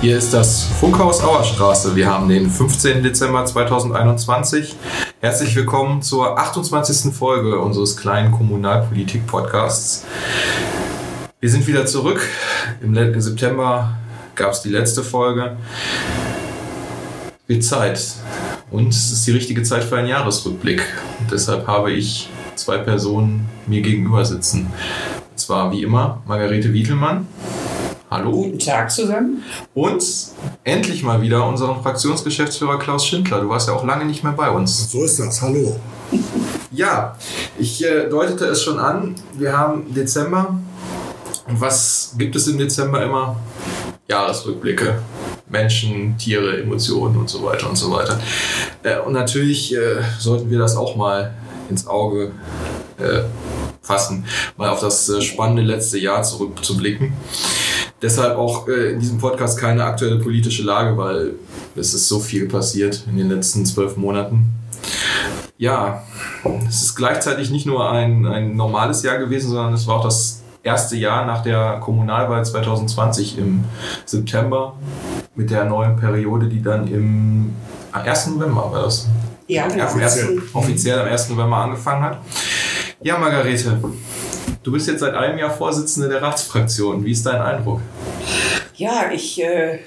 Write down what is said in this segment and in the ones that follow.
Hier ist das Funkhaus Auerstraße. Wir haben den 15. Dezember 2021. Herzlich willkommen zur 28. Folge unseres kleinen Kommunalpolitik-Podcasts. Wir sind wieder zurück. Im September gab es die letzte Folge. Wird Zeit. Und es ist die richtige Zeit für einen Jahresrückblick. Und deshalb habe ich zwei Personen mir gegenüber sitzen. Und zwar wie immer Margarete Wiedelmann. Hallo. Guten Tag zusammen. Und endlich mal wieder unseren Fraktionsgeschäftsführer Klaus Schindler. Du warst ja auch lange nicht mehr bei uns. So ist das. Hallo. Ja, ich äh, deutete es schon an. Wir haben Dezember. Und was gibt es im Dezember immer? Jahresrückblicke. Menschen, Tiere, Emotionen und so weiter und so weiter. Äh, und natürlich äh, sollten wir das auch mal ins Auge fassen, mal auf das spannende letzte Jahr zurückzublicken. Deshalb auch äh, in diesem Podcast keine aktuelle politische Lage, weil es ist so viel passiert in den letzten zwölf Monaten. Ja, es ist gleichzeitig nicht nur ein, ein normales Jahr gewesen, sondern es war auch das erste Jahr nach der Kommunalwahl 2020 im September mit der neuen Periode, die dann im 1. November war das. Ja, genau. Am 1. offiziell am 1. November angefangen hat. Ja, Margarete, du bist jetzt seit einem Jahr Vorsitzende der Ratsfraktion. Wie ist dein Eindruck? Ja, ich äh,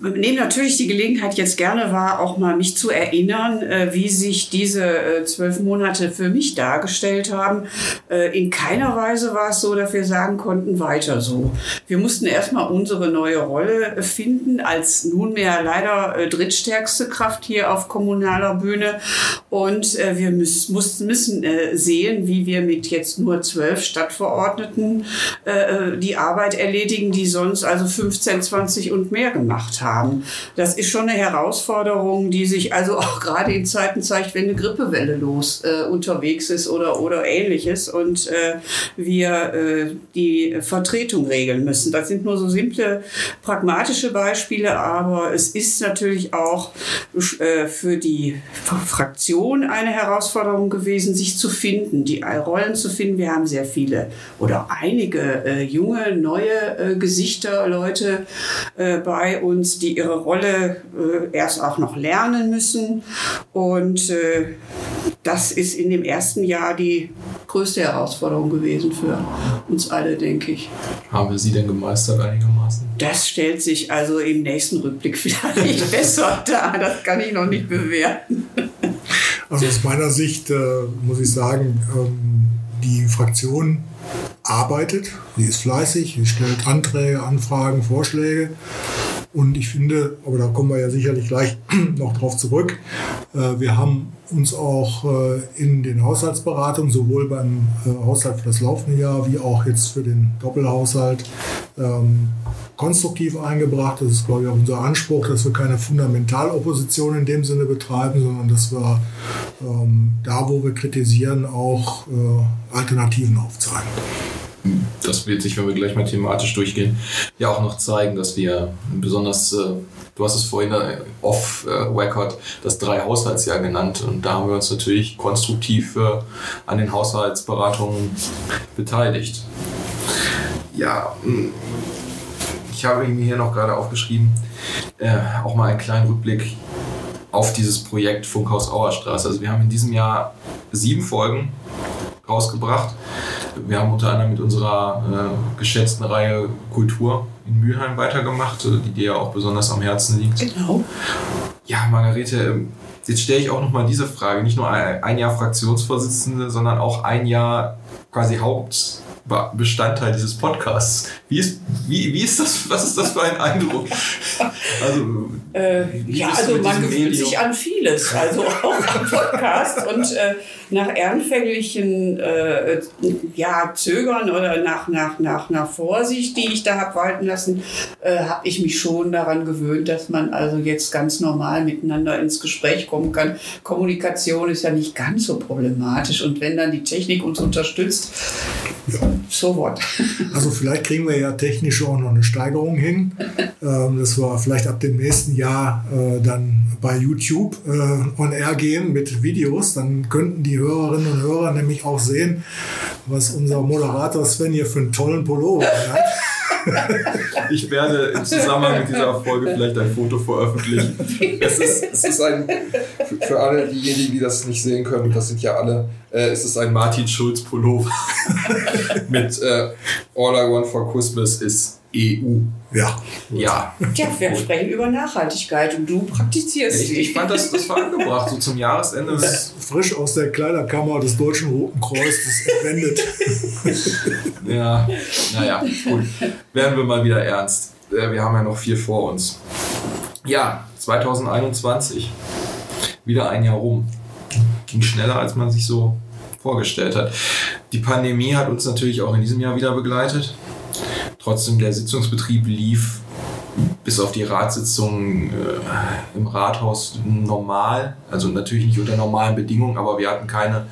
nehme natürlich die Gelegenheit jetzt gerne wahr, auch mal mich zu erinnern, äh, wie sich diese äh, zwölf Monate für mich dargestellt haben. Äh, in keiner Weise war es so, dass wir sagen konnten, weiter so. Wir mussten erstmal unsere neue Rolle finden als nunmehr leider äh, drittstärkste Kraft hier auf kommunaler Bühne. Und äh, wir müssen, mussten, müssen sehen, wie wir mit jetzt nur zwölf Stadtverordneten die Arbeit erledigen, die sonst also 15, 20 und mehr gemacht haben haben. Das ist schon eine Herausforderung, die sich also auch gerade in Zeiten zeigt, wenn eine Grippewelle los äh, unterwegs ist oder, oder ähnliches und äh, wir äh, die Vertretung regeln müssen. Das sind nur so simple, pragmatische Beispiele, aber es ist natürlich auch äh, für die Fraktion eine Herausforderung gewesen, sich zu finden, die Rollen zu finden. Wir haben sehr viele oder einige äh, junge, neue äh, Gesichter, Leute bei uns, die ihre Rolle äh, erst auch noch lernen müssen. Und äh, das ist in dem ersten Jahr die größte Herausforderung gewesen für uns alle, denke ich. Haben wir sie denn gemeistert einigermaßen? Das stellt sich also im nächsten Rückblick vielleicht besser dar. Das kann ich noch nicht bewerten. Also aus meiner Sicht äh, muss ich sagen, ähm, die Fraktion arbeitet, sie ist fleißig, sie stellt Anträge, Anfragen, Vorschläge. Und ich finde, aber da kommen wir ja sicherlich gleich noch drauf zurück, äh, wir haben uns auch äh, in den Haushaltsberatungen, sowohl beim äh, Haushalt für das laufende Jahr wie auch jetzt für den Doppelhaushalt, ähm, konstruktiv eingebracht. Das ist, glaube ich, auch unser Anspruch, dass wir keine Fundamentalopposition in dem Sinne betreiben, sondern dass wir ähm, da, wo wir kritisieren, auch Alternativen aufzeigen das wird sich, wenn wir gleich mal thematisch durchgehen, ja auch noch zeigen, dass wir besonders, äh, du hast es vorhin äh, off-record, das drei Haushaltsjahr genannt und da haben wir uns natürlich konstruktiv äh, an den Haushaltsberatungen beteiligt. Ja, hm, ich habe mir hier noch gerade aufgeschrieben, auch mal einen kleinen Rückblick auf dieses Projekt Funkhaus Auerstraße. Also wir haben in diesem Jahr sieben Folgen rausgebracht wir haben unter anderem mit unserer äh, geschätzten Reihe Kultur in Mülheim weitergemacht, äh, die dir ja auch besonders am Herzen liegt. Genau. Ja, Margarete, ähm, jetzt stelle ich auch nochmal diese Frage. Nicht nur ein Jahr Fraktionsvorsitzende, sondern auch ein Jahr quasi Haupt Bestandteil dieses Podcasts. Wie ist, wie, wie ist das, was ist das für ein Eindruck? Also, äh, ja, also man gewöhnt sich an vieles, also auch am Podcast und äh, nach ehrenfänglichen äh, ja, Zögern oder nach, nach, nach, nach Vorsicht, die ich da habe walten lassen, äh, habe ich mich schon daran gewöhnt, dass man also jetzt ganz normal miteinander ins Gespräch kommen kann. Kommunikation ist ja nicht ganz so problematisch und wenn dann die Technik uns unterstützt, ja. So what. Also vielleicht kriegen wir ja technisch auch noch eine Steigerung hin. Ähm, das war vielleicht ab dem nächsten Jahr äh, dann bei YouTube äh, on air gehen mit Videos. Dann könnten die Hörerinnen und Hörer nämlich auch sehen, was unser Moderator Sven hier für einen tollen Pullover hat. Ich werde im Zusammenhang mit dieser Folge vielleicht ein Foto veröffentlichen. Es ist, es ist ein, für- für alle diejenigen, die das nicht sehen können, das sind ja alle, äh, es ist ein Martin Schulz Pullover mit äh, All I Want for Christmas ist EU. Ja. Ja. Tja, wir sprechen über Nachhaltigkeit und du praktizierst Ich, sie. ich fand das, das war angebracht, so zum Jahresende. Frisch aus der Kleiderkammer des Deutschen Roten Kreuzes entwendet. Ja, naja, gut. Werden wir mal wieder ernst. Äh, Wir haben ja noch viel vor uns. Ja, 2021. Wieder ein Jahr rum. Ging schneller, als man sich so vorgestellt hat. Die Pandemie hat uns natürlich auch in diesem Jahr wieder begleitet. Trotzdem, der Sitzungsbetrieb lief bis auf die Ratssitzungen äh, im Rathaus normal. Also natürlich nicht unter normalen Bedingungen, aber wir hatten keine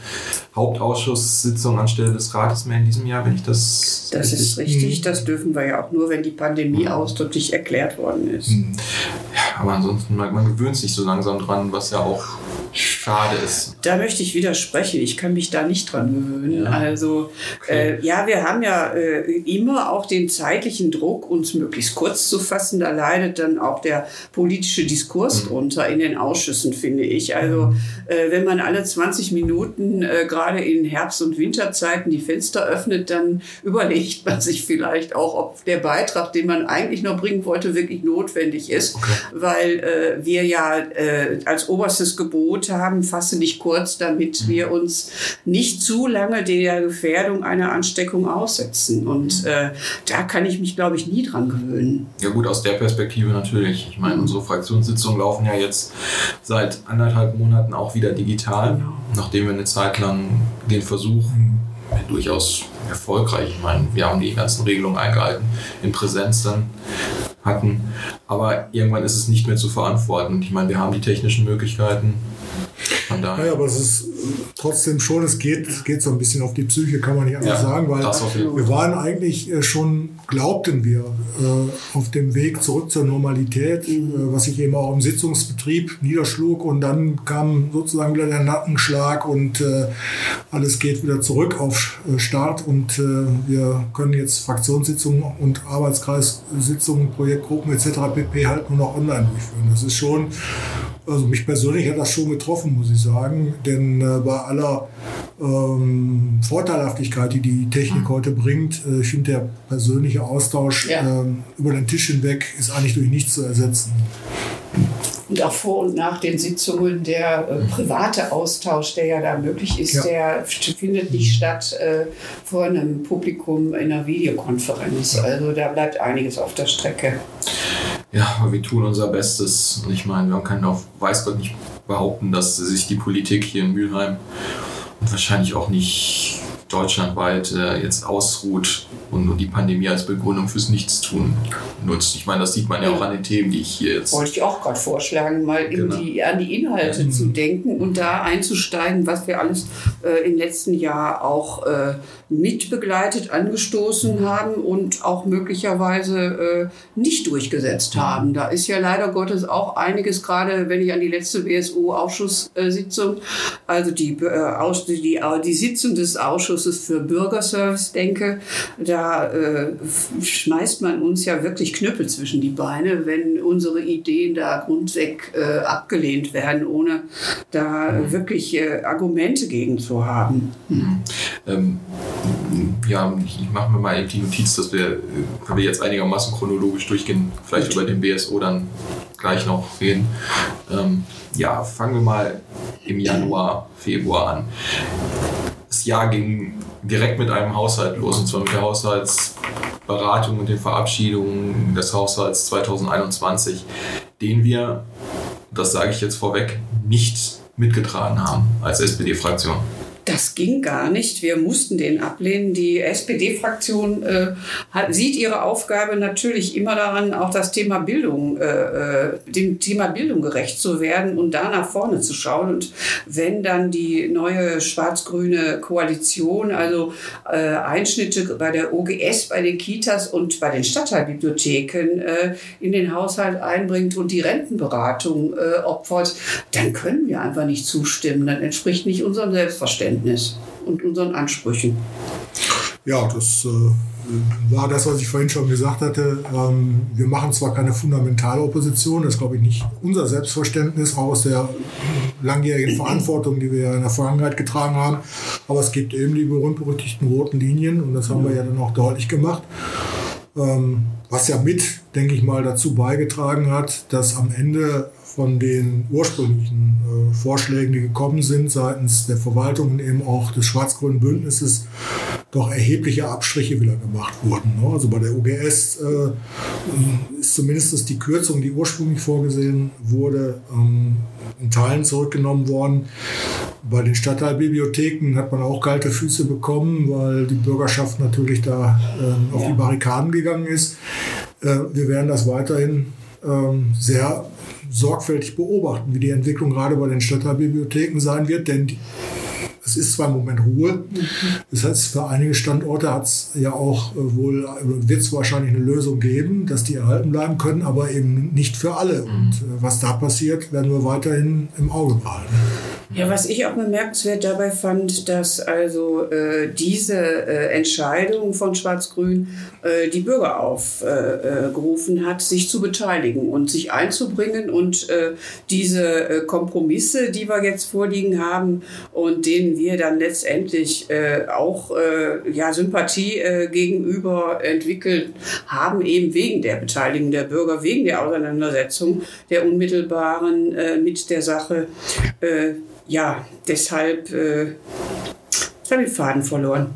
Hauptausschusssitzung anstelle des Rates mehr in diesem Jahr, wenn ich das. Das ist richtig, das dürfen wir ja auch nur, wenn die Pandemie ausdrücklich erklärt worden ist. Aber ansonsten, man, man gewöhnt sich so langsam dran, was ja auch schade ist. Da möchte ich widersprechen. Ich kann mich da nicht dran gewöhnen. Ja. Also, Okay. äh, ja, wir haben ja äh, immer auch den zeitlichen Druck, uns möglichst kurz zu fassen. Da leidet dann auch der politische Diskurs Mhm. drunter in den Ausschüssen, finde ich. Also, äh, wenn man alle 20 Minuten äh, gerade in Herbst- und Winterzeiten die Fenster öffnet, dann überlegt man sich vielleicht auch, ob der Beitrag, den man eigentlich noch bringen wollte, wirklich notwendig ist. Weil äh, wir ja äh, als oberstes Gebot haben, fasse nicht kurz, damit wir uns nicht zu lange der Gefährdung einer Ansteckung aussetzen. Und äh, da kann ich mich, glaube ich, nie dran gewöhnen. Ja gut, aus der Perspektive natürlich. Ich meine, unsere Fraktionssitzungen laufen ja jetzt seit anderthalb Monaten auch wieder digital, nachdem wir eine Zeit lang den Versuch durchaus erfolgreich, ich meine, wir haben die ganzen Regelungen eingehalten, in Präsenz dann hatten. Aber irgendwann ist es nicht mehr zu verantworten. Ich meine, wir haben die technischen Möglichkeiten. Von daher. Naja, aber es ist äh, trotzdem schon, es geht, es geht so ein bisschen auf die Psyche, kann man nicht anders Ja, sagen, weil wir waren eigentlich äh, schon, glaubten wir, äh, auf dem Weg zurück zur Normalität, äh, was sich eben auch im Sitzungsbetrieb niederschlug und dann kam sozusagen wieder der Nackenschlag und alles geht wieder zurück auf Start und wir können jetzt Fraktionssitzungen und Arbeitskreissitzungen, Projektgruppen etc. pp. halt nur noch online durchführen. Das ist schon also mich persönlich hat das schon getroffen, muss ich sagen. Denn äh, bei aller ähm, Vorteilhaftigkeit, die die Technik heute bringt, äh, ich finde der persönliche Austausch Ja. ähm, über den Tisch hinweg ist eigentlich durch nichts zu ersetzen. Und auch vor und nach den Sitzungen der äh, private Austausch, der ja da möglich ist, Ja. der findet nicht statt äh, vor einem Publikum in einer Videokonferenz. Also da bleibt einiges auf der Strecke. Ja, wir tun unser Bestes. Und ich meine, man kann auch, weiß Gott, nicht behaupten, dass sich die Politik hier in Mülheim und wahrscheinlich auch nicht deutschlandweit äh, jetzt ausruht und nur die Pandemie als Begründung fürs Nichtstun nutzt. Ich meine, das sieht man ja auch an den Themen, die ich hier jetzt. Wollte ich auch gerade vorschlagen, mal Genau. die, an die Inhalte zu denken und da einzusteigen, was wir alles äh, im letzten Jahr auch äh, mitbegleitet, angestoßen haben und auch möglicherweise äh, nicht durchgesetzt haben. Da ist ja leider Gottes auch einiges, gerade wenn ich an die letzte BSU-Ausschusssitzung, also die, äh, die, die, die Sitzung des Ausschusses für Bürgerservice denke, da äh, schmeißt man uns ja wirklich Knüppel zwischen die Beine, wenn unsere Ideen da grundweg äh, abgelehnt werden, ohne da äh, wirklich äh, Argumente gegen zu haben. Ähm, ja, ich, mache mir mal eben die Notiz, dass wir, äh, wenn wir jetzt einigermaßen chronologisch durchgehen, vielleicht über den BSO dann gleich noch reden. Ähm, ja, fangen wir mal im Januar, Februar an. Jahr ging direkt mit einem Haushalt los, und zwar mit der Haushaltsberatung und den Verabschiedungen des Haushalts 2021, den wir, das sage ich jetzt vorweg, nicht mitgetragen haben als SPD-Fraktion. Das ging gar nicht. Wir mussten den ablehnen. Die SPD-Fraktion äh, hat, sieht ihre Aufgabe natürlich immer daran, auch das Thema Bildung, äh, äh, dem Thema Bildung gerecht zu werden und da nach vorne zu schauen. Und wenn dann die neue schwarz-grüne Koalition, also äh, Einschnitte bei der OGS, bei den Kitas und bei den Stadtteilbibliotheken äh, in den Haushalt einbringt und die Rentenberatung äh, opfert, dann können wir einfach nicht zustimmen. Dann entspricht nicht unserem Selbstverständnis und unseren Ansprüchen. Ja, das äh, war das, was ich vorhin schon gesagt hatte. Ähm, wir machen zwar keine fundamentale Opposition, das ist, glaube ich, nicht unser Selbstverständnis aus der langjährigen Verantwortung, die wir in der Vergangenheit getragen haben, aber es gibt eben die berühmt-berüchtigten roten Linien und das haben wir ja dann auch deutlich gemacht. Ähm, was ja mit, denke ich mal, dazu beigetragen hat, dass am Ende von den ursprünglichen äh, Vorschlägen, die gekommen sind seitens der Verwaltung und eben auch des schwarz-grünen Bündnisses, doch erhebliche Abstriche wieder gemacht wurden. Ne? Also bei der UGS äh, ist zumindest die Kürzung, die ursprünglich vorgesehen wurde, ähm, in Teilen zurückgenommen worden. Bei den Stadtteilbibliotheken hat man auch kalte Füße bekommen, weil die Bürgerschaft natürlich da äh, auf die Barrikaden gegangen ist. Äh, wir werden das weiterhin ähm, sehr sorgfältig beobachten, wie die Entwicklung gerade bei den Stadtteilbibliotheken sein wird, denn die, es ist zwar im Moment Ruhe, das heißt, für einige Standorte hat es ja auch äh, wohl, wird es wahrscheinlich eine Lösung geben, dass die erhalten bleiben können, aber eben nicht für alle. Und äh, was da passiert, werden wir weiterhin im Auge behalten. Ja, was ich auch bemerkenswert dabei fand, dass also äh, diese äh, Entscheidung von Schwarz-Grün äh, die Bürger aufgerufen äh, hat, sich zu beteiligen und sich einzubringen und äh, diese äh, Kompromisse, die wir jetzt vorliegen haben und denen wir dann letztendlich auch ja, Sympathie gegenüber entwickelt haben, eben wegen der Beteiligung der Bürger, wegen der Auseinandersetzung der unmittelbaren mit der Sache ja, deshalb äh, habe ich den Faden verloren.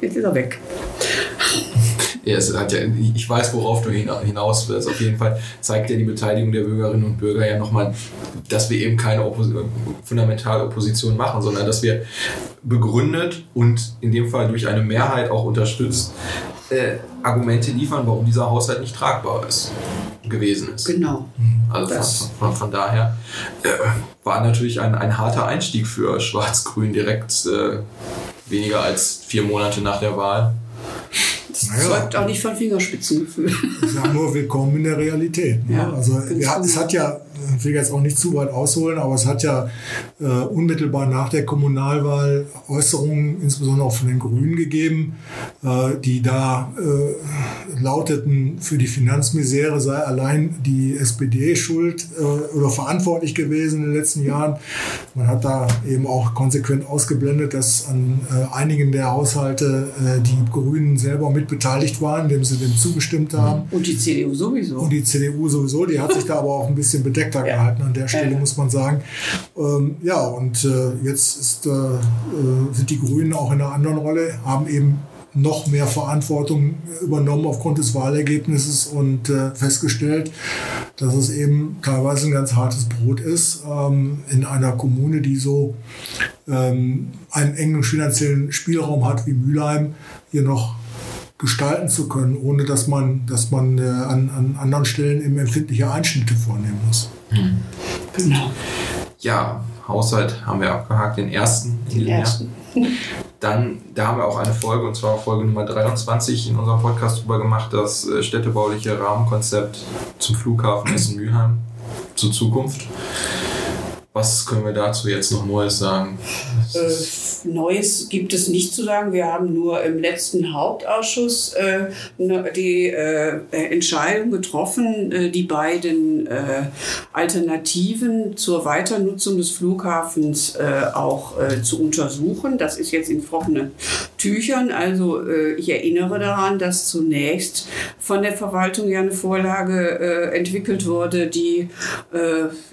Jetzt ist er weg. Ja, es hat ja, ich weiß, worauf du hinaus willst. Auf jeden Fall zeigt ja die Beteiligung der Bürgerinnen und Bürger ja nochmal, dass wir eben keine Oppos fundamentale Opposition machen, sondern dass wir begründet und in dem Fall durch eine Mehrheit auch unterstützt äh, Argumente liefern, warum dieser Haushalt nicht tragbar ist gewesen ist. Genau. Also von, von, von, daher äh, war natürlich ein, ein harter Einstieg für Schwarz-Grün direkt äh, weniger als vier Monate nach der Wahl. Das naja. zeugt auch nicht von Fingerspitzengefühl. Ich sage nur, willkommen in der Realität. Ne? Ja, also ja, es hat ja, ich will jetzt auch nicht zu weit ausholen, aber es hat ja äh, unmittelbar nach der Kommunalwahl Äußerungen, insbesondere auch von den Grünen gegeben, äh, die da äh, lauteten, für die Finanzmisere sei allein die SPD schuld äh, oder verantwortlich gewesen in den letzten Jahren. Man hat da eben auch konsequent ausgeblendet, dass an äh, einigen der Haushalte äh, die Grünen selber mit beteiligt waren, indem sie dem zugestimmt haben. Und die CDU sowieso. Und die CDU sowieso, die hat sich da aber auch ein bisschen bedeckter ja. gehalten an der Stelle, muss man sagen. Ähm, ja, und äh, jetzt ist, äh, äh, sind die Grünen auch in einer anderen Rolle, haben eben noch mehr Verantwortung übernommen aufgrund des Wahlergebnisses und äh, festgestellt, dass es eben teilweise ein ganz hartes Brot ist, ähm, in einer Kommune, die so ähm, einen engen finanziellen Spielraum hat wie Mülheim, hier noch gestalten zu können, ohne dass man, dass man äh, an, an anderen Stellen eben empfindliche Einschnitte vornehmen muss. Hm. Genau. Ja, Haushalt haben wir abgehakt, den ersten. Den ersten. Dann, da haben wir auch eine Folge, und zwar Folge Nummer 23 in unserem Podcast drüber gemacht, das äh, städtebauliche Rahmenkonzept zum Flughafen Essen-Mülheim zur Zukunft. Was können wir dazu jetzt noch Neues sagen? Äh, Neues gibt es nicht zu sagen. Wir haben nur im letzten Hauptausschuss äh, ne, die äh, Entscheidung getroffen, äh, die beiden äh, Alternativen zur Weiternutzung des Flughafens äh, auch zu untersuchen. Das ist jetzt in trockenen Tüchern. Also ich erinnere daran, dass zunächst von der Verwaltung ja eine Vorlage entwickelt wurde, die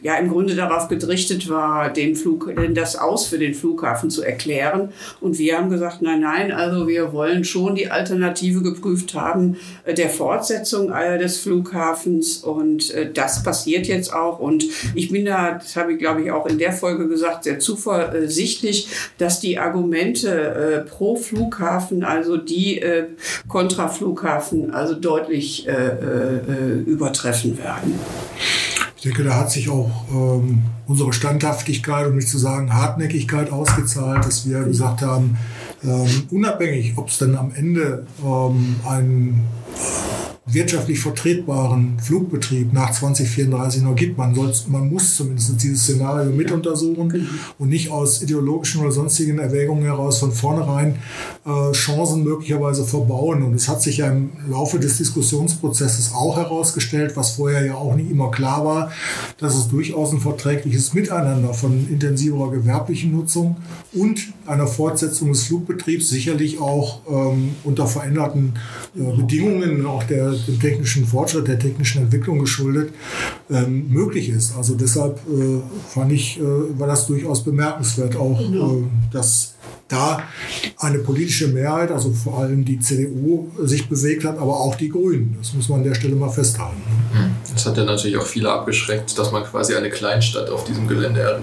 ja im Grunde darauf gedrichtet verpflichtet war, den Flug, das Aus für den Flughafen zu erklären. Und wir haben gesagt, nein, nein, also wir wollen schon die Alternative geprüft haben äh, der Fortsetzung äh, des Flughafens. Und äh, das passiert jetzt auch. Und ich bin da, das habe ich glaube ich auch in der Folge gesagt, sehr zuversichtlich, dass die Argumente pro Flughafen, also die kontra Flughafen, also deutlich übertreffen werden. Ich denke, da hat sich auch ähm, unsere Standhaftigkeit, um nicht zu sagen Hartnäckigkeit ausgezahlt, dass wir gesagt haben, ähm, unabhängig, ob es dann am Ende ähm, ein wirtschaftlich vertretbaren Flugbetrieb nach 2034 noch gibt. Man, soll, man muss zumindest dieses Szenario mit untersuchen genau. und nicht aus ideologischen oder sonstigen Erwägungen heraus von vornherein äh, Chancen möglicherweise verbauen. Und es hat sich ja im Laufe des Diskussionsprozesses auch herausgestellt, was vorher ja auch nicht immer klar war, dass es durchaus ein verträgliches Miteinander von intensiverer gewerblicher Nutzung und einer Fortsetzung des Flugbetriebs sicherlich auch ähm, unter veränderten äh, Bedingungen, auch der, dem technischen Fortschritt, der technischen Entwicklung geschuldet, ähm, möglich ist. Also deshalb äh, fand ich, äh, war das durchaus bemerkenswert, auch äh, dass da eine politische Mehrheit, also vor allem die CDU, sich bewegt hat, aber auch die Grünen. Das muss man an der Stelle mal festhalten. Das hat ja natürlich auch viele abgeschreckt, dass man quasi eine Kleinstadt auf diesem Gelände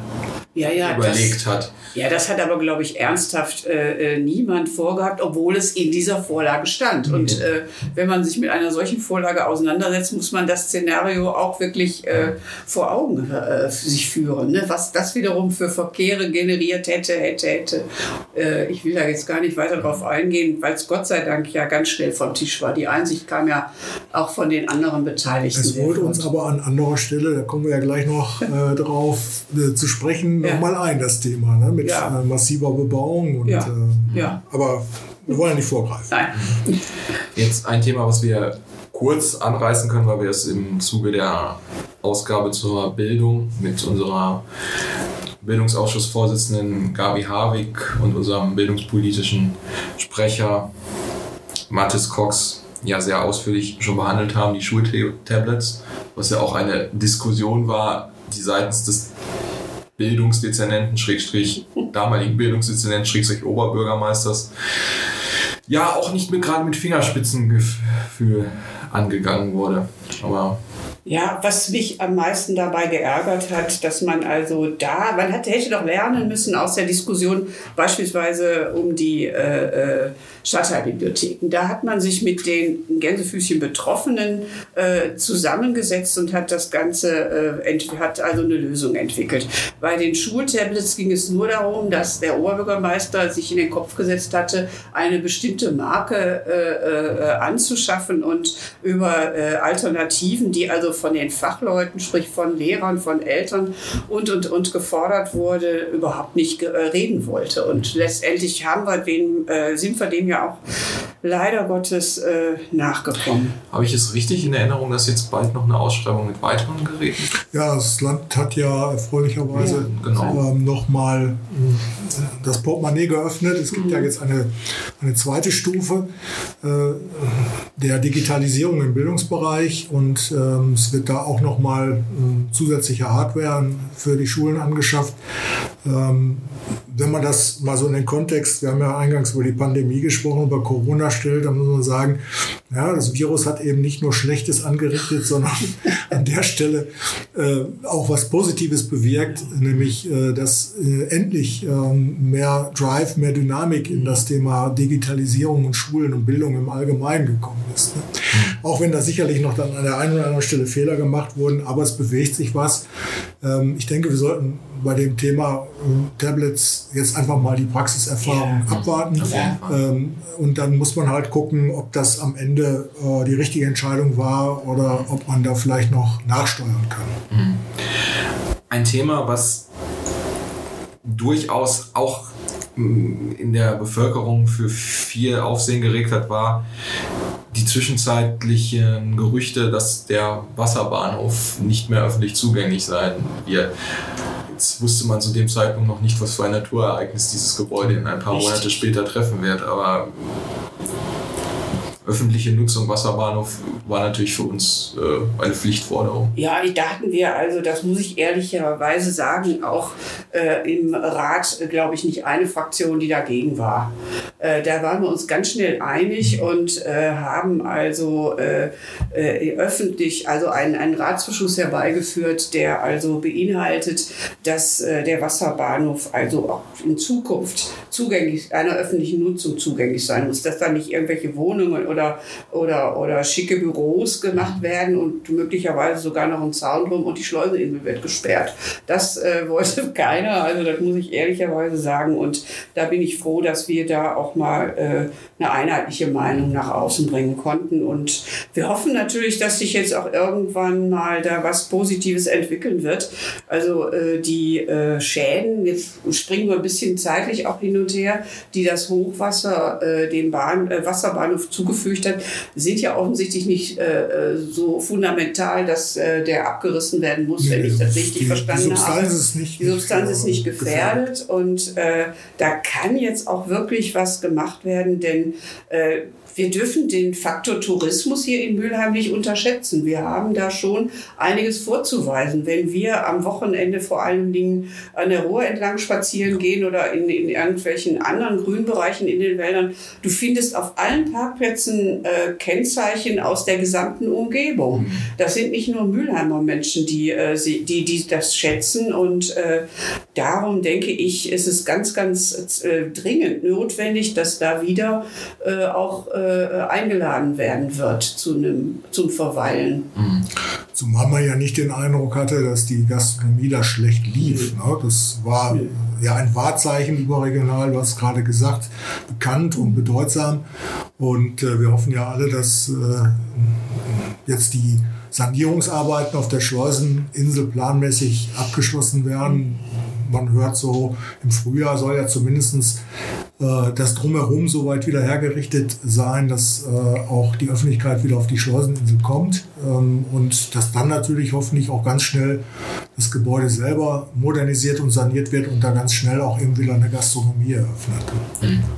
ja, ja, überlegt das, hat. Ja, das hat aber, glaube ich, ernsthaft äh, äh, niemand vorgehabt, obwohl es in dieser Vorlage stand. Mhm. Und äh, wenn man sich mit einer solchen Vorlage auseinandersetzt, muss man das Szenario auch wirklich äh, vor Augen äh, sich führen. Ne? Was das wiederum für Verkehre generiert hätte, hätte, hätte. Äh, ich will da jetzt gar nicht weiter drauf eingehen, weil es Gott sei Dank ja ganz schnell vom Tisch war. Die Einsicht kam ja auch von den anderen Beteiligten. Es wurde uns aber an anderer Stelle, da kommen wir ja gleich noch drauf zu sprechen, ja. nochmal ein, das Thema, ne? mit ja. äh, massiver Bebauung. Und, ja. Äh, ja. Aber wir wollen ja nicht vorgreifen. Nein. Jetzt ein Thema, was wir kurz anreißen können, weil wir es im Zuge der Ausgabe zur Bildung mit unserer Bildungsausschussvorsitzenden Gabi Harwig und unserem bildungspolitischen Sprecher Mathis Cox ja sehr ausführlich schon behandelt haben, die Schultablets, was ja auch eine Diskussion war, die seitens des Bildungsdezernenten, Schrägstrich, damaligen Bildungsdezernenten, Schrägstrich Oberbürgermeisters, ja auch nicht mehr gerade mit Fingerspitzengefühl angegangen wurde. Aber ja, was mich am meisten dabei geärgert hat, dass man also da, man hätte, hätte doch lernen müssen aus der Diskussion beispielsweise um die äh, äh Stadtteilbibliotheken. Da hat man sich mit den Gänsefüßchen Betroffenen äh, zusammengesetzt und hat das Ganze, äh, hat also eine Lösung entwickelt. Bei den Schultablets ging es nur darum, dass der Oberbürgermeister sich in den Kopf gesetzt hatte, eine bestimmte Marke äh, äh anzuschaffen und über äh, Alternativen, die also von den Fachleuten, sprich von Lehrern, von Eltern und, und, und gefordert wurde, überhaupt nicht äh, reden wollte. Und letztendlich haben wir den, sind wir dem ja auch leider Gottes äh, nachgekommen. Habe ich es richtig in Erinnerung, dass jetzt bald noch eine Ausschreibung mit weiteren Geräten? Ja, das Land hat ja erfreulicherweise ja, genau. ähm, nochmal äh, das Portemonnaie geöffnet. Es gibt mhm. ja jetzt eine, eine zweite Stufe äh, der Digitalisierung im Bildungsbereich und ähm, es wird da auch nochmal äh, zusätzliche Hardware für die Schulen angeschafft. Ähm, wenn man das mal so in den Kontext, wir haben ja eingangs über die Pandemie gesprochen, über Corona stellt, dann muss man sagen, ja, das Virus hat eben nicht nur Schlechtes angerichtet, sondern an der Stelle äh, auch was Positives bewirkt, nämlich äh, dass äh, endlich ähm, mehr Drive, mehr Dynamik in das Thema Digitalisierung und Schulen und Bildung im Allgemeinen gekommen ist. Ne? Mhm. Auch wenn da sicherlich noch dann an der einen oder anderen Stelle Fehler gemacht wurden, aber es bewegt sich was. Ähm, ich denke, wir sollten bei dem Thema äh, Tablets jetzt einfach mal die Praxiserfahrung ja. abwarten. Ähm, und dann muss man halt gucken, ob das am Ende äh, die richtige Entscheidung war oder ob man da vielleicht noch nachsteuern kann. Mhm. Ein Thema, was durchaus auch mm, in der Bevölkerung für viel Aufsehen geregt hat, war zwischenzeitlichen Gerüchte, dass der Wasserbahnhof nicht mehr öffentlich zugänglich sein wird. Jetzt wusste man zu dem Zeitpunkt noch nicht, was für ein Naturereignis dieses Gebäude in ein paar Monate später treffen wird, aber öffentliche Nutzung Wasserbahnhof war natürlich für uns äh, eine Pflichtforderung. Ja, da hatten wir also, das muss ich ehrlicherweise sagen, auch äh, im Rat, glaube ich, nicht eine Fraktion, die dagegen war. Äh, da waren wir uns ganz schnell einig und äh, haben also äh, äh, öffentlich also einen, einen Ratsbeschluss herbeigeführt, der also beinhaltet, dass der Wasserbahnhof also auch in Zukunft zugänglich, einer öffentlichen Nutzung zugänglich sein muss, dass da nicht irgendwelche Wohnungen oder oder, oder, oder schicke Büros gemacht werden und möglicherweise sogar noch ein Zaun drum und die Schleuseninsel wird gesperrt. Das äh, wollte keiner, also das muss ich ehrlicherweise sagen. Und da bin ich froh, dass wir da auch mal äh, eine einheitliche Meinung nach außen bringen konnten. Und wir hoffen natürlich, dass sich jetzt auch irgendwann mal da was Positives entwickeln wird. Also äh, die äh, Schäden, jetzt springen wir ein bisschen zeitlich auch hin und her, die das Hochwasser äh, dem Bahn, äh, Wasserbahnhof zugefügt hat, sind ja offensichtlich nicht äh, äh so fundamental, dass äh, der abgerissen werden muss, nee, wenn ich das richtig die, verstanden die Substanz habe. Ist nicht, die Substanz ist nicht gefährdet, gefährdet. und äh, da kann jetzt auch wirklich was gemacht werden, denn äh, wir dürfen den Faktor Tourismus hier in Mülheim nicht unterschätzen. Wir haben da schon einiges vorzuweisen. Wenn wir am Wochenende vor allen Dingen an der Ruhr entlang spazieren gehen oder in, in irgendwelchen anderen Grünbereichen in den Wäldern, du findest auf allen Parkplätzen äh, Kennzeichen aus der gesamten Umgebung. Das sind nicht nur Mülheimer Menschen, die, äh, die, die das schätzen und äh, darum denke ich, ist es ganz, ganz äh, dringend notwendig, dass da wieder äh, auch äh, eingeladen werden wird zu einem, zum Verweilen. Mhm. Zumal man ja nicht den Eindruck hatte, dass die Gastronomie da schlecht lief. Mhm. Ne? Das war mhm. ja ein Wahrzeichen überregional, du hast gerade gesagt, bekannt und bedeutsam. Und äh, wir hoffen ja alle, dass äh, jetzt die Sanierungsarbeiten auf der Schleuseninsel planmäßig abgeschlossen werden. Man hört so, im Frühjahr soll ja zumindest das Drumherum so weit wieder hergerichtet sein, dass äh, auch die Öffentlichkeit wieder auf die Schleuseninsel kommt ähm, und dass dann natürlich hoffentlich auch ganz schnell das Gebäude selber modernisiert und saniert wird und da ganz schnell auch eben wieder eine Gastronomie eröffnet.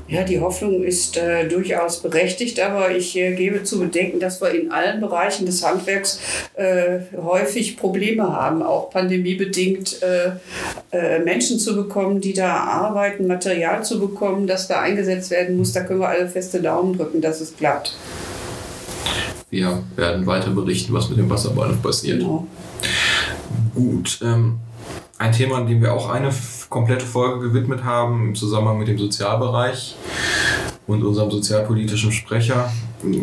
Ja, die Hoffnung ist äh, durchaus berechtigt, aber ich äh, gebe zu bedenken, dass wir in allen Bereichen des Handwerks äh, häufig Probleme haben, auch pandemiebedingt äh, Menschen zu bekommen, die da arbeiten, Material zu bekommen, das da eingesetzt werden muss. Da können wir alle feste Daumen drücken, dass es klappt. Wir werden weiter berichten, was mit dem Wasserbahnhof passiert. Genau. Gut. Ähm, ein Thema, dem wir auch eine komplette Folge gewidmet haben im Zusammenhang mit dem Sozialbereich und unserem sozialpolitischen Sprecher,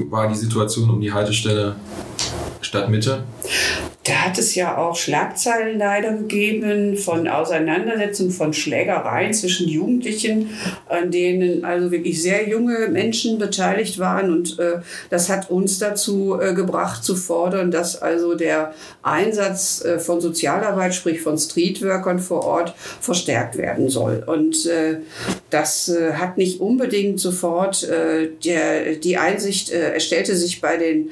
war die Situation um die Haltestelle Stadtmitte. Da hat es ja auch Schlagzeilen leider gegeben von Auseinandersetzungen, von Schlägereien zwischen Jugendlichen, an denen also wirklich sehr junge Menschen beteiligt waren. Und äh, das hat uns dazu äh, gebracht zu fordern, dass also der Einsatz äh, von Sozialarbeit, sprich von Streetworkern vor Ort, verstärkt werden soll. Und äh, das äh, hat nicht unbedingt sofort äh, der, die Einsicht, äh, stellte sich bei den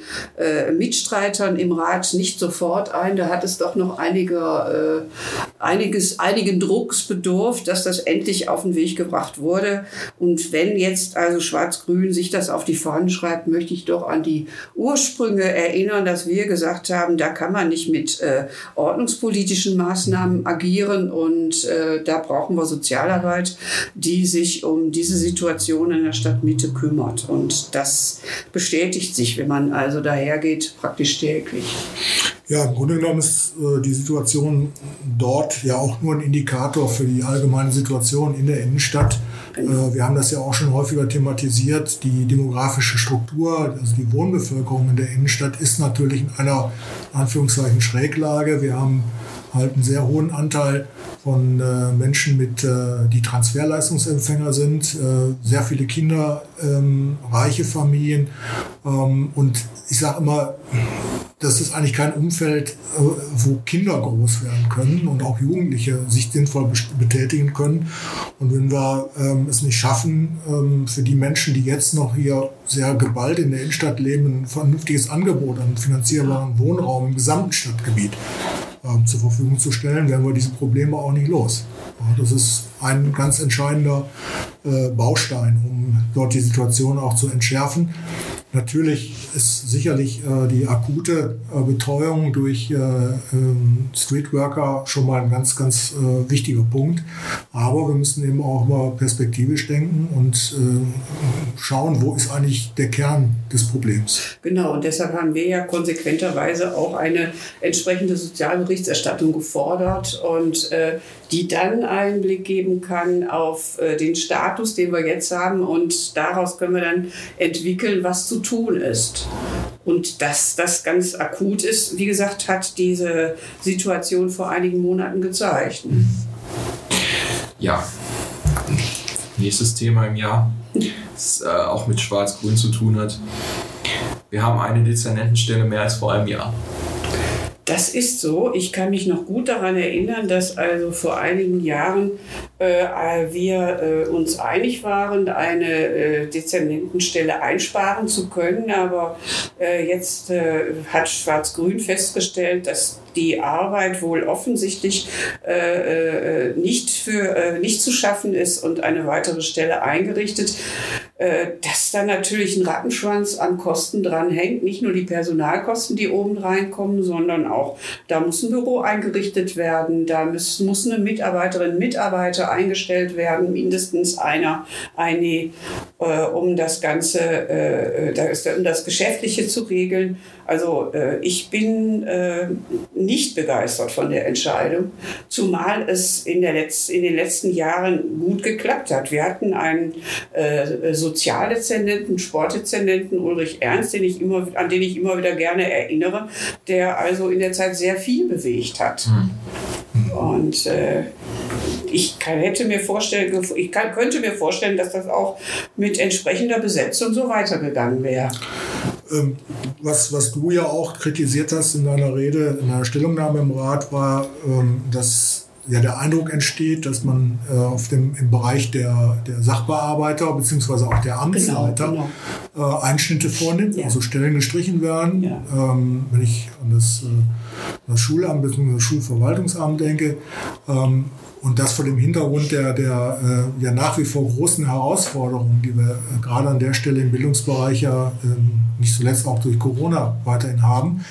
Mitstreitern im Rat nicht sofort Ort ein, da hat es doch noch einige, äh, einiges, einigen Drucks bedurft, dass das endlich auf den Weg gebracht wurde. Und wenn jetzt also Schwarz-Grün sich das auf die Fahnen schreibt, möchte ich doch an die Ursprünge erinnern, dass wir gesagt haben, da kann man nicht mit äh, ordnungspolitischen Maßnahmen agieren und äh, da brauchen wir Sozialarbeit, die sich um diese Situation in der Stadtmitte kümmert. Und das bestätigt sich, wenn man also dahergeht, praktisch täglich. Ja, im Grunde genommen ist äh, die Situation dort ja auch nur ein Indikator für die allgemeine Situation in der Innenstadt. Äh, wir haben das ja auch schon häufiger thematisiert. Die demografische Struktur, also die Wohnbevölkerung in der Innenstadt ist natürlich in einer Anführungszeichen Schräglage. Wir haben halt einen sehr hohen Anteil von äh, Menschen, mit, äh, die Transferleistungsempfänger sind, äh, sehr viele Kinder, ähm, reiche Familien. Ähm, und ich sage immer, das ist eigentlich kein Umfeld, äh, wo Kinder groß werden können und auch Jugendliche sich sinnvoll betätigen können. Und wenn wir ähm, es nicht schaffen, ähm, für die Menschen, die jetzt noch hier sehr geballt in der Innenstadt leben, ein vernünftiges Angebot an finanzierbaren Wohnraum im gesamten Stadtgebiet äh, zur Verfügung zu stellen, werden wir diese Probleme auch nicht los. Ja, das ist ein ganz entscheidender äh, Baustein, um dort die Situation auch zu entschärfen. Natürlich ist sicherlich äh, die akute äh, Betreuung durch äh, ähm, Streetworker schon mal ein ganz, ganz äh, wichtiger Punkt. Aber wir müssen eben auch mal perspektivisch denken und äh, schauen, wo ist eigentlich der Kern des Problems. Genau, und deshalb haben wir ja konsequenterweise auch eine entsprechende Sozialberichterstattung gefordert und äh, die dann Einblick geben kann auf den Status, den wir jetzt haben. Und daraus können wir dann entwickeln, was zu tun ist. Und dass das ganz akut ist, wie gesagt, hat diese Situation vor einigen Monaten gezeigt. Ja. Nächstes Thema im Jahr, das äh, auch mit Schwarz-Grün zu tun hat. Wir haben eine Dezernentenstelle mehr als vor einem Jahr. Das ist so. Ich kann mich noch gut daran erinnern, dass also vor einigen Jahren äh, wir äh, uns einig waren, eine äh, Dezernentenstelle einsparen zu können. Aber äh, jetzt äh, hat Schwarz-Grün festgestellt, dass die Arbeit wohl offensichtlich äh, nicht, für, nicht zu schaffen ist und eine weitere Stelle eingerichtet äh, dass da natürlich ein Rattenschwanz an Kosten dran hängt. Nicht nur die Personalkosten, die oben reinkommen, sondern auch, da muss ein Büro eingerichtet werden, da muss, muss eine Mitarbeiterin, Mitarbeiter eingestellt werden, mindestens einer, eine, äh, um das Ganze, äh, äh um das Geschäftliche zu regeln. Also äh, ich bin äh, nicht begeistert von der Entscheidung, zumal es in, der Letz-, in den letzten Jahren gut geklappt hat. Wir hatten einen äh, Sozialdezernenten, Sportdezernenten Ulrich Ernst, den ich immer, an den ich immer wieder gerne erinnere, der also in der Zeit sehr viel bewegt hat. Mhm. Und äh, ich kann, hätte mir vorstellen, ich kann, könnte mir vorstellen, dass das auch mit entsprechender Besetzung so weitergegangen wäre. Ähm, was, was du ja auch kritisiert hast in deiner Rede, in deiner Stellungnahme im Rat, war, ähm, dass ja der Eindruck entsteht, dass man äh, auf dem, im Bereich der, der Sachbearbeiter bzw. auch der Amtsleiter genau, genau. Äh, Einschnitte vornimmt, ja. also Stellen gestrichen werden. Ja. Ähm, wenn ich an das, äh, das Schulamt bzw. das Schulverwaltungsamt denke, ähm, und das vor dem Hintergrund der, der äh, ja nach wie vor großen Herausforderungen, die wir äh, gerade an der Stelle im Bildungsbereich ja äh, nicht zuletzt auch durch Corona weiterhin haben.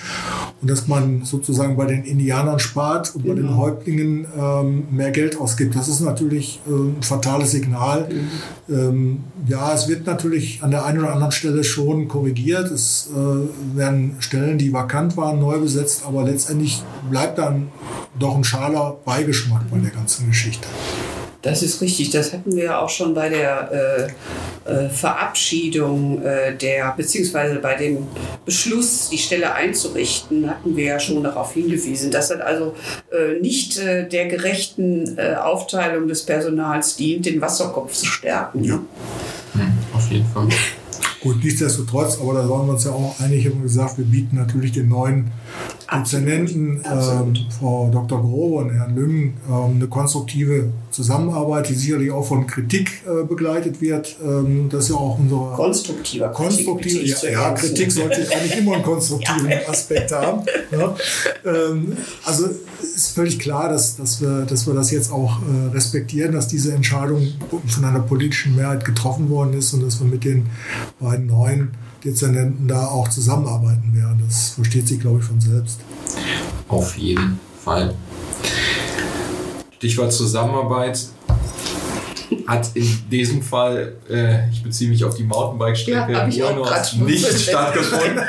Und dass man sozusagen bei den Indianern spart und genau. bei den genau. Häuptlingen ähm, mehr Geld ausgibt. Das ist natürlich äh, ein fatales Signal. Mhm. Ähm, ja, es wird natürlich an der einen oder anderen Stelle schon korrigiert. Es äh, werden Stellen, die vakant waren, neu besetzt, aber letztendlich bleibt dann doch ein schaler Beigeschmack bei der ganzen Geschichte. Das ist richtig. Das hatten wir ja auch schon bei der äh, äh, Verabschiedung äh, der, beziehungsweise bei dem Beschluss, die Stelle einzurichten, hatten wir ja schon darauf hingewiesen, dass das also äh, nicht äh, der gerechten Aufteilung des Personals dient, den Wasserkopf zu stärken. Ja. Hm, auf jeden Fall. Gut, nichtsdestotrotz, aber da waren wir uns ja auch einig, haben wir gesagt, wir bieten natürlich den neuen Dezernenten, ähm, Frau Dr. Grobe und Herrn Lüngen, ähm, eine konstruktive Zusammenarbeit, die sicherlich auch von Kritik äh, begleitet wird. Ähm, das ist ja auch unser konstruktiver konstruktive, Kritik. Ja, ja, Kritik sollte eigentlich immer einen konstruktiven ja. Aspekt haben. Ja. Ähm, also ist völlig klar, dass, dass, wir, dass wir das jetzt auch äh, respektieren, dass diese Entscheidung von einer politischen Mehrheit getroffen worden ist und dass wir mit den beiden neuen Dezernenten da auch zusammenarbeiten werden. Das versteht sich, glaube ich, von selbst. Auf jeden Fall. Stichwort Zusammenarbeit hat in diesem Fall, äh, ich beziehe mich auf die Mountainbike-Strecke ja, in Buenos, nicht stattgefunden.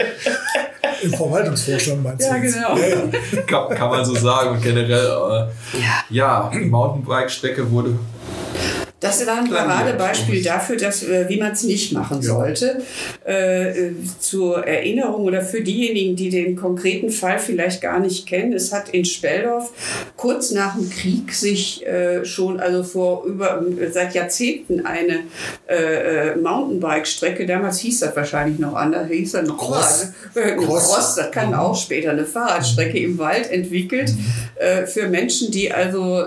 Im Verwaltungsvorstand meinst du? Ja, genau. Ja, ja. Kann, kann, man so sagen. Und generell, äh, ja, die Mountainbike-Strecke wurde das war ein Paradebeispiel dafür, dass, äh, wie man es nicht machen ja. sollte. Äh, zur Erinnerung oder für diejenigen, die den konkreten Fall vielleicht gar nicht kennen, es hat in Speldorf kurz nach dem Krieg sich äh, schon, also vor über seit Jahrzehnten eine äh, äh Mountainbike-Strecke, damals hieß das wahrscheinlich noch anders, hieß das noch Cross. Äh, Cross. Das kann mhm. auch später eine Fahrradstrecke im Wald entwickelt, mhm. für Menschen, die also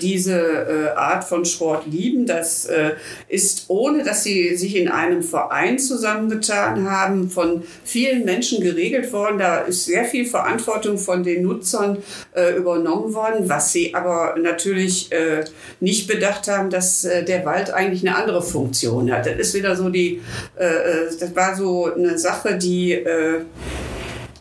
diese Art von Sport lieben geblieben. Das äh, ist ohne, dass sie sich in einem Verein zusammengetan haben, von vielen Menschen geregelt worden. Da ist sehr viel Verantwortung von den Nutzern äh, übernommen worden, was sie aber natürlich äh, nicht bedacht haben, dass äh, der Wald eigentlich eine andere Funktion hat. Das ist wieder so die, äh, äh, das war so eine Sache, die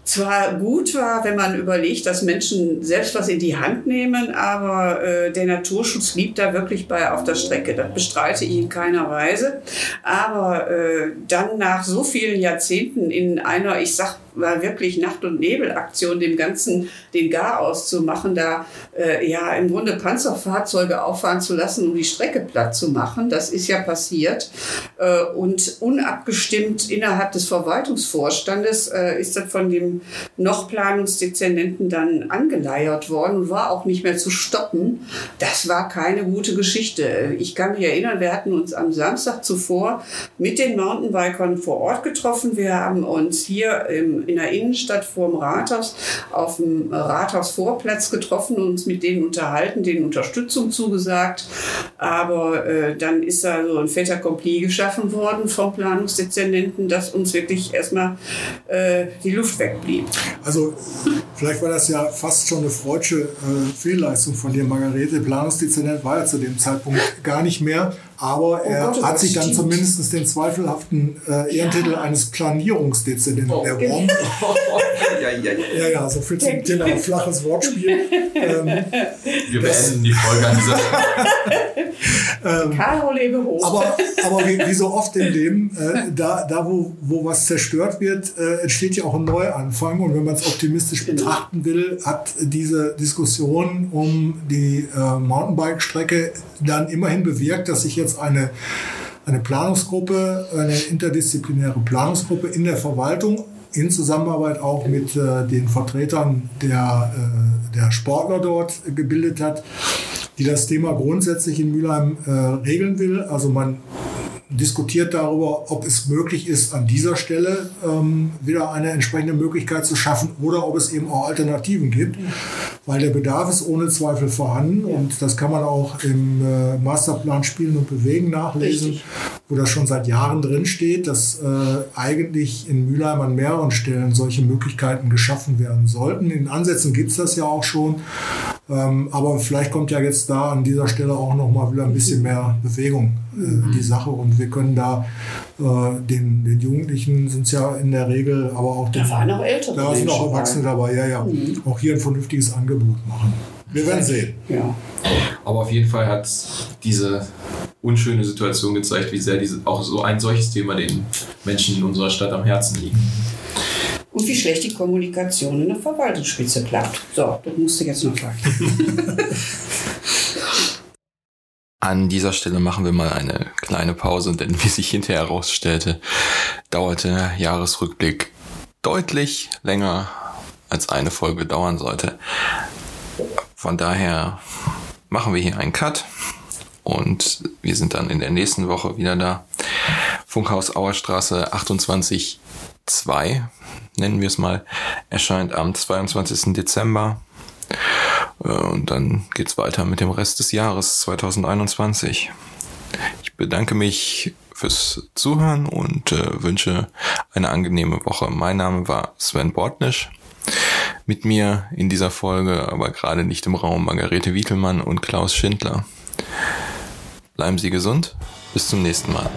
zwar gut war, wenn man überlegt, dass Menschen selbst was in die Hand nehmen, aber äh, der Naturschutz liegt da wirklich bei auf der Strecke. Das bestreite ich in keiner Weise. Aber äh, dann nach so vielen Jahrzehnten in einer, ich sag war wirklich Nacht- und Nebelaktion, dem Ganzen den Garaus zu machen, da äh, ja im Grunde Panzerfahrzeuge auffahren zu lassen, um die Strecke platt zu machen. Das ist ja passiert. Äh, und unabgestimmt innerhalb des Verwaltungsvorstandes äh, ist das von dem noch Planungsdezernenten dann angeleiert worden und war auch nicht mehr zu stoppen. Das war keine gute Geschichte. Ich kann mich erinnern, wir hatten uns am Samstag zuvor mit den Mountainbikern vor Ort getroffen. Wir haben uns hier im, in der Innenstadt vor dem Rathaus auf dem Rathausvorplatz getroffen und uns mit denen unterhalten, denen Unterstützung zugesagt. Aber äh, dann ist da so ein Fait accompli geschaffen worden vom Planungsdezernenten, dass uns wirklich erstmal äh, die Luft wegblieb. Also vielleicht war das ja fast schon eine freudsche äh, Fehlleistung von dir, Margarete. Planungsdezernent war ja zu dem Zeitpunkt gar nicht mehr. Aber er Gott, oh hat sich dann stimmt. zumindest den zweifelhaften äh, Ehrentitel eines Planierungsdezernenten Oh. erworben. ja, ja, ja. Ja, ja, so viel zum Thema flaches Wortspiel. ähm, Wir beenden die Folge an dieser Caro lebe hoch. aber aber wie, wie so oft im Leben, äh, da, da wo, wo was zerstört wird, äh, entsteht ja auch ein Neuanfang. Und wenn man es optimistisch betrachten will, hat diese Diskussion um die äh, Mountainbike-Strecke dann immerhin bewirkt, dass sich jetzt eine eine Planungsgruppe, eine interdisziplinäre Planungsgruppe in der Verwaltung in Zusammenarbeit auch mit äh, den Vertretern der, äh, der Sportler dort gebildet hat, die das Thema grundsätzlich in Mülheim äh, regeln will. Also man diskutiert darüber, ob es möglich ist, an dieser Stelle ähm, wieder eine entsprechende Möglichkeit zu schaffen oder ob es eben auch Alternativen gibt. Weil der Bedarf ist ohne Zweifel vorhanden und das kann man auch im äh, Masterplan Spielen und Bewegen nachlesen, Richtig. Wo das schon seit Jahren drin steht, dass äh, eigentlich in Mülheim an mehreren Stellen solche Möglichkeiten geschaffen werden sollten. In Ansätzen gibt es das ja auch schon, ähm, aber vielleicht kommt ja jetzt da an dieser Stelle auch noch mal wieder ein bisschen mehr Bewegung äh, in die Sache. Und wir können da äh, den, den Jugendlichen sind es ja in der Regel, aber auch den, da waren auch ältere da sind auch Erwachsene dabei, ja, ja, auch hier ein vernünftiges Angebot machen. Wir werden sehen. Ja. Aber auf jeden Fall hat diese unschöne Situation gezeigt, wie sehr diese, auch so ein solches Thema den Menschen in unserer Stadt am Herzen liegt. Und wie schlecht die Kommunikation in der Verwaltungsspitze klappt. So, das musst du jetzt noch sagen. An dieser Stelle machen wir mal eine kleine Pause, denn wie sich hinterher herausstellte, dauerte der Jahresrückblick deutlich länger als eine Folge dauern sollte. Von daher machen wir hier einen Cut und wir sind dann in der nächsten Woche wieder da. Funkhaus Auerstraße 28 2, nennen wir es mal, erscheint am 22. Dezember. Äh, Und dann geht's weiter mit dem Rest des Jahres 2021. Ich bedanke mich fürs Zuhören und äh, wünsche eine angenehme Woche. Mein Name war Sven Bortnisch. Mit mir in dieser Folge, aber gerade nicht im Raum, Margarete Wiekelmann und Klaus Schindler. Bleiben Sie gesund. Bis zum nächsten Mal.